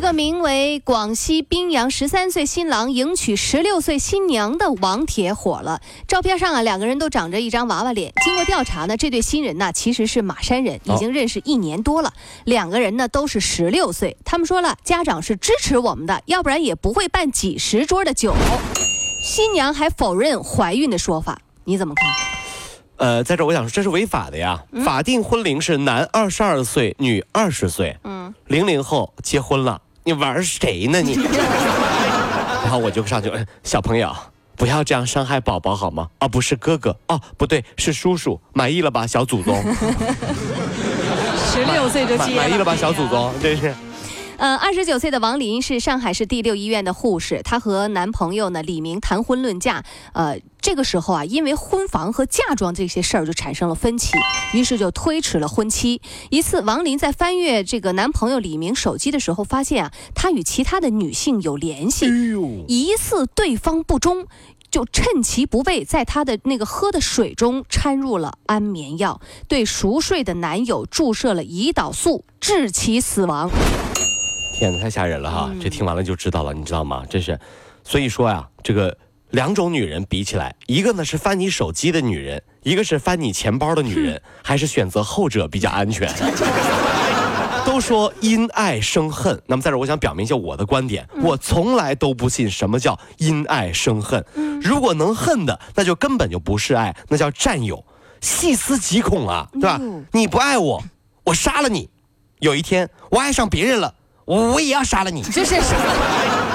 一个名为“广西宾阳十三岁新郎迎娶十六岁新娘”的网帖火了。照片上啊，两个人都长着一张娃娃脸。经过调查呢，这对新人呢其实是马山人，已经认识一年多了。两个人呢都是十六岁。他们说了，家长是支持我们的，要不然也不会办几十桌的酒。新娘还否认怀孕的说法，你怎么看？呃，在这我想说，这是违法的呀。法定婚龄是男二十二岁，女二十岁。嗯，零零后结婚了，你玩谁呢你？然后我就上去，呃小朋友不要这样伤害宝宝好吗？啊，不是哥哥，哦，不对，是叔叔，满意了吧，小祖宗？十六岁就满满意了吧，小祖宗？真是。呃，二十九岁的王林是上海市第六医院的护士，她和男朋友呢李明谈婚论嫁，呃，这个时候啊，因为婚房和嫁妆这些事儿就产生了分歧，于是就推迟了婚期。一次，王林在翻阅这个男朋友李明手机的时候，发现啊，他与其他的女性有联系，疑似对方不忠。就趁其不备，在他的那个喝的水中掺入了安眠药，对熟睡的男友注射了胰岛素，致其死亡。天哪，太吓人了哈！这听完了就知道了，你知道吗？真是，所以说呀，这个两种女人比起来，一个呢是翻你手机的女人，一个是翻你钱包的女人，还是选择后者比较安全。都说因爱生恨，那么在这儿我想表明一下我的观点，我从来都不信什么叫因爱生恨。如果能恨的，那就根本就不是爱，那叫占有，细思极恐啊，对吧？你不爱我，我杀了你。有一天我爱上别人了，我我也要杀了你。这是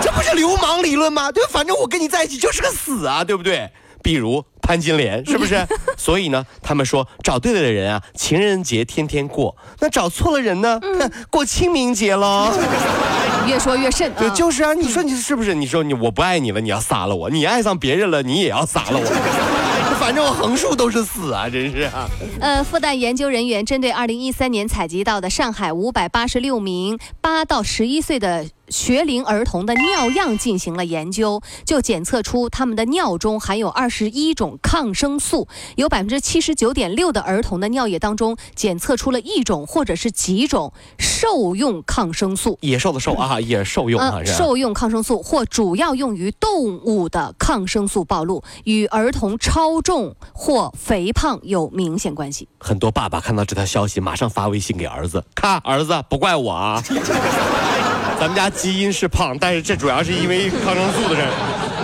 这不是流氓理论吗？对，反正我跟你在一起就是个死啊，对不对？比如潘金莲，是不是？所以呢，他们说找对了的人啊，情人节天天过；那找错了人呢，哼过清明节喽。越说越甚对，啊！就是啊，你说你是不是？你说你我不爱你了，你要杀了我；你爱上别人了，你也要杀了我。反正我横竖都是死啊，真是啊。呃，复旦研究人员针对二零一三年采集到的上海五百八十六名八到十一岁的学龄儿童的尿样进行了研究，就检测出他们的尿中含有二十一种抗生素，有百分之七十九点六的儿童的尿液当中检测出了一种或者是几种兽用抗生素。野兽的兽啊，野兽用啊，是吧？受用抗生素或主要用于动物的抗生素暴露，与儿童超重或肥胖有明显关系。很多爸爸看到这条消息，马上发微信给儿子：“看，儿子不怪我啊，咱们家基因是胖，但是这主要是因为抗生素的事儿。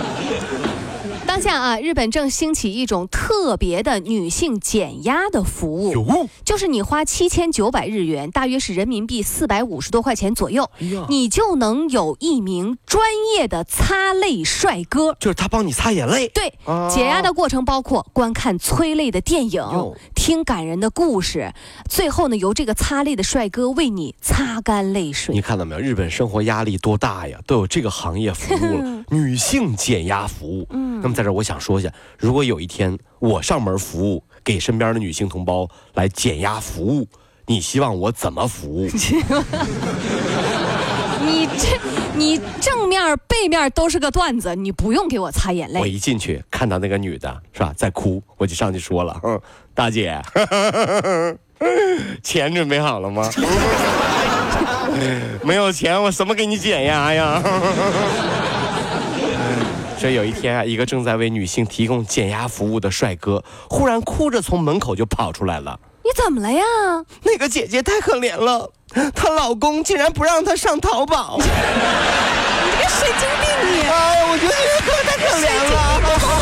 当下啊，日本正兴起一种特别的女性减压的服务，就是你花七千九百日元，大约是人民币四百五十多块钱左右，哎你就能有一名专业的擦泪帅哥。就是他帮你擦眼泪。对，啊解压的过程包括观看催泪的电影，听感人的故事，最后呢，由这个擦泪的帅哥为你擦干泪水你。看到没有？日本生活压力多大呀，都有这个行业服务了，女性减压服务。嗯，那么在这儿我想说一下，如果有一天我上门服务，给身边的女性同胞来减压服务，你希望我怎么服务？你这，你正面背面都是个段子，你不用给我擦眼泪。我一进去看到那个女的是吧，在哭，我就上去说了，嗯，大姐，钱准备好了吗？没有钱，我怎么给你减压呀？这有一天啊，一个正在为女性提供减压服务的帅哥，忽然哭着从门口就跑出来了。你怎么了呀？那个姐姐太可怜了，她老公竟然不让她上淘宝。你这个神经病你！哎呀，我觉得这个哥太可怜了。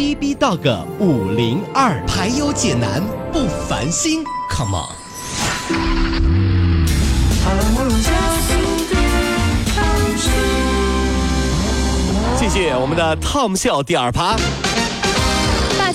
B B Dog 五零二，排忧解难不烦心，Come on。谢谢我们的 Tom 笑第二趴。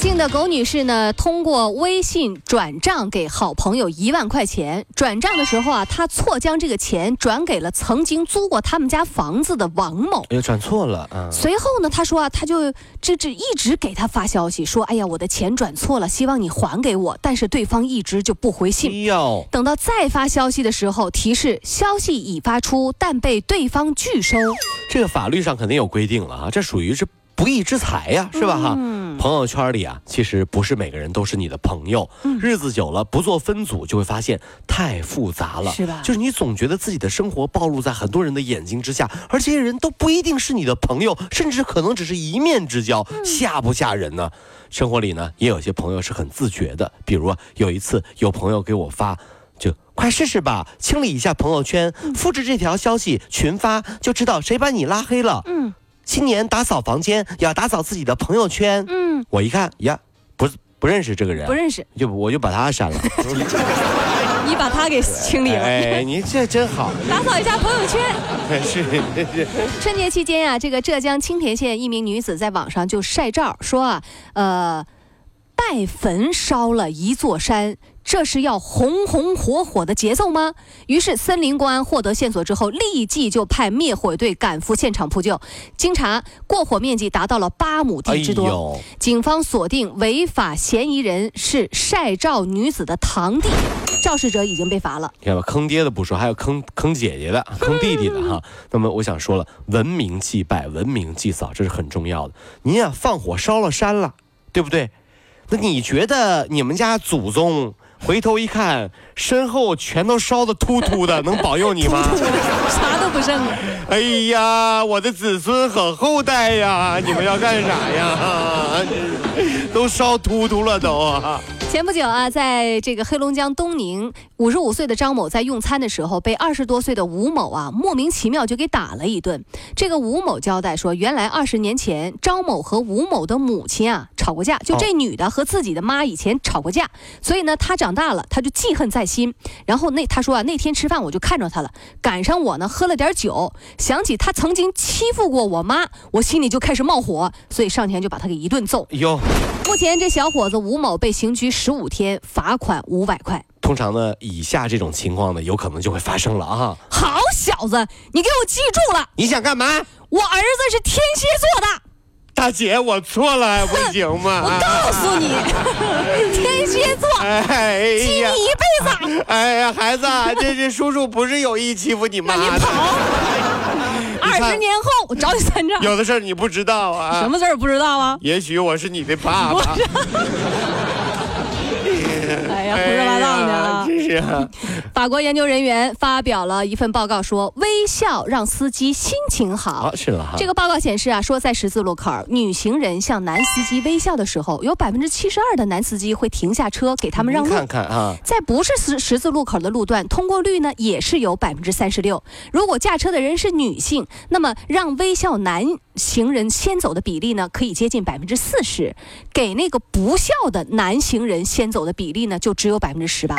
大庆的苟女士呢，通过微信转账给好朋友一万块钱。转账的时候啊，她错将这个钱转给了曾经租过他们家房子的王某。哎呦，转错了啊！随后呢，她说啊，她就这这一直给他发消息说，哎呀，我的钱转错了，希望你还给我。但是对方一直就不回哎信。呦，等到再发消息的时候，提示消息已发出，但被对方拒收。这个法律上肯定有规定了啊，这属于是不义之财呀，是吧哈？嗯朋友圈里啊，其实不是每个人都是你的朋友，嗯日子久了不做分组，就会发现太复杂了，是吧就是你总觉得自己的生活暴露在很多人的眼睛之下，而这些人都不一定是你的朋友，甚至可能只是一面之交，嗯吓不吓人呢？生活里呢，也有些朋友是很自觉的，比如啊有一次有朋友给我发。就快试试吧，清理一下朋友圈，复制这条消息群发，就知道谁把你拉黑了。嗯新年打扫房间，要打扫自己的朋友圈。嗯，我一看呀，不不认识这个人，不认识，就我就把他删了。你把他给清理了。哎，你这真好，打扫一下朋友圈。是是春节期间啊，这个浙江青田县一名女子在网上就晒照说啊，呃，拜坟烧了一座山。这是要红红火火的节奏吗？于是森林公安获得线索之后，立即就派灭火队赶赴现场扑救。经查，过火面积达到了八亩地之多。哎警方锁定违法嫌疑人是晒照女子的堂弟，肇事者已经被罚了。你看吧，坑爹的不说，还有坑坑姐姐的、坑弟弟的哈。那么我想说了，文明祭拜、文明祭扫，这是很重要的。您呀、放火烧了山了，对不对？那你觉得你们家祖宗回头一看，身后全都烧的秃秃的，能保佑你吗？啥都不剩了。哎呀，我的子孙和后代呀，你们要干啥呀？都烧秃秃了都啊！前不久啊，在这个黑龙江东宁，五十五岁的张某在用餐的时候，被二十多岁的吴某啊莫名其妙就给打了一顿。这个吴某交代说，原来二十年前张某和吴某的母亲啊吵过架，就这女的和自己的妈以前吵过架，所以呢，他长大了，他就记恨在心。然后那他说啊，那天吃饭我就看着他了，赶上我呢喝了点酒，想起他曾经欺负过我妈，我心里就开始冒火，所以上前就把他给一顿揍。哟，目前这小伙子吴某被刑拘十五天，罚款五百块。通常呢，以下这种情况呢，有可能就会发生了啊！好小子，你给我记住了，你想干嘛？我儿子是天蝎座的，大姐，我错了，还 不行吗？我告诉你，天蝎座哎呀记你，一辈子。哎呀，孩子，这这叔叔不是有意欺负你妈的，让你跑，二十年后我找你算账。有的事儿你不知道啊。什么事儿不知道啊？也许我是你的爸爸。哎呀，法国研究人员发表了一份报告说，微笑让司机心情好好。是了哈。这个报告显示啊，说在十字路口，女行人向男司机微笑的时候，有百分之七十二的男司机会停下车给他们让路。看看啊，在不是十十字路口的路段，通过率呢也是有百分之三十六。如果驾车的人是女性，那么让微笑男行人先走的比例呢，可以接近百分之四十；给那个不笑的男行人先走的比例呢，就只有百分之十八。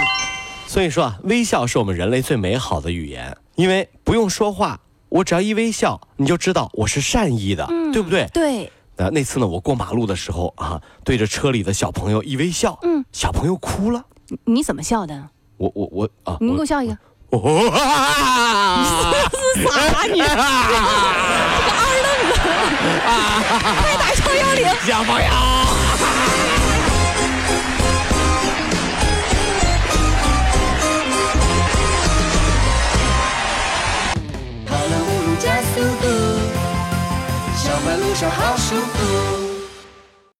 所以说啊，微笑是我们人类最美好的语言，因为不用说话，我只要一微笑，你就知道我是善意的，对不对？对，啊，那次呢，我过马路的时候啊，对着车里的小朋友一微笑，嗯，小朋友哭了，你你怎么笑的？我我我啊，你给我笑一个。我，哇傻你，这个二愣子，快打幺幺零！小朋友。跑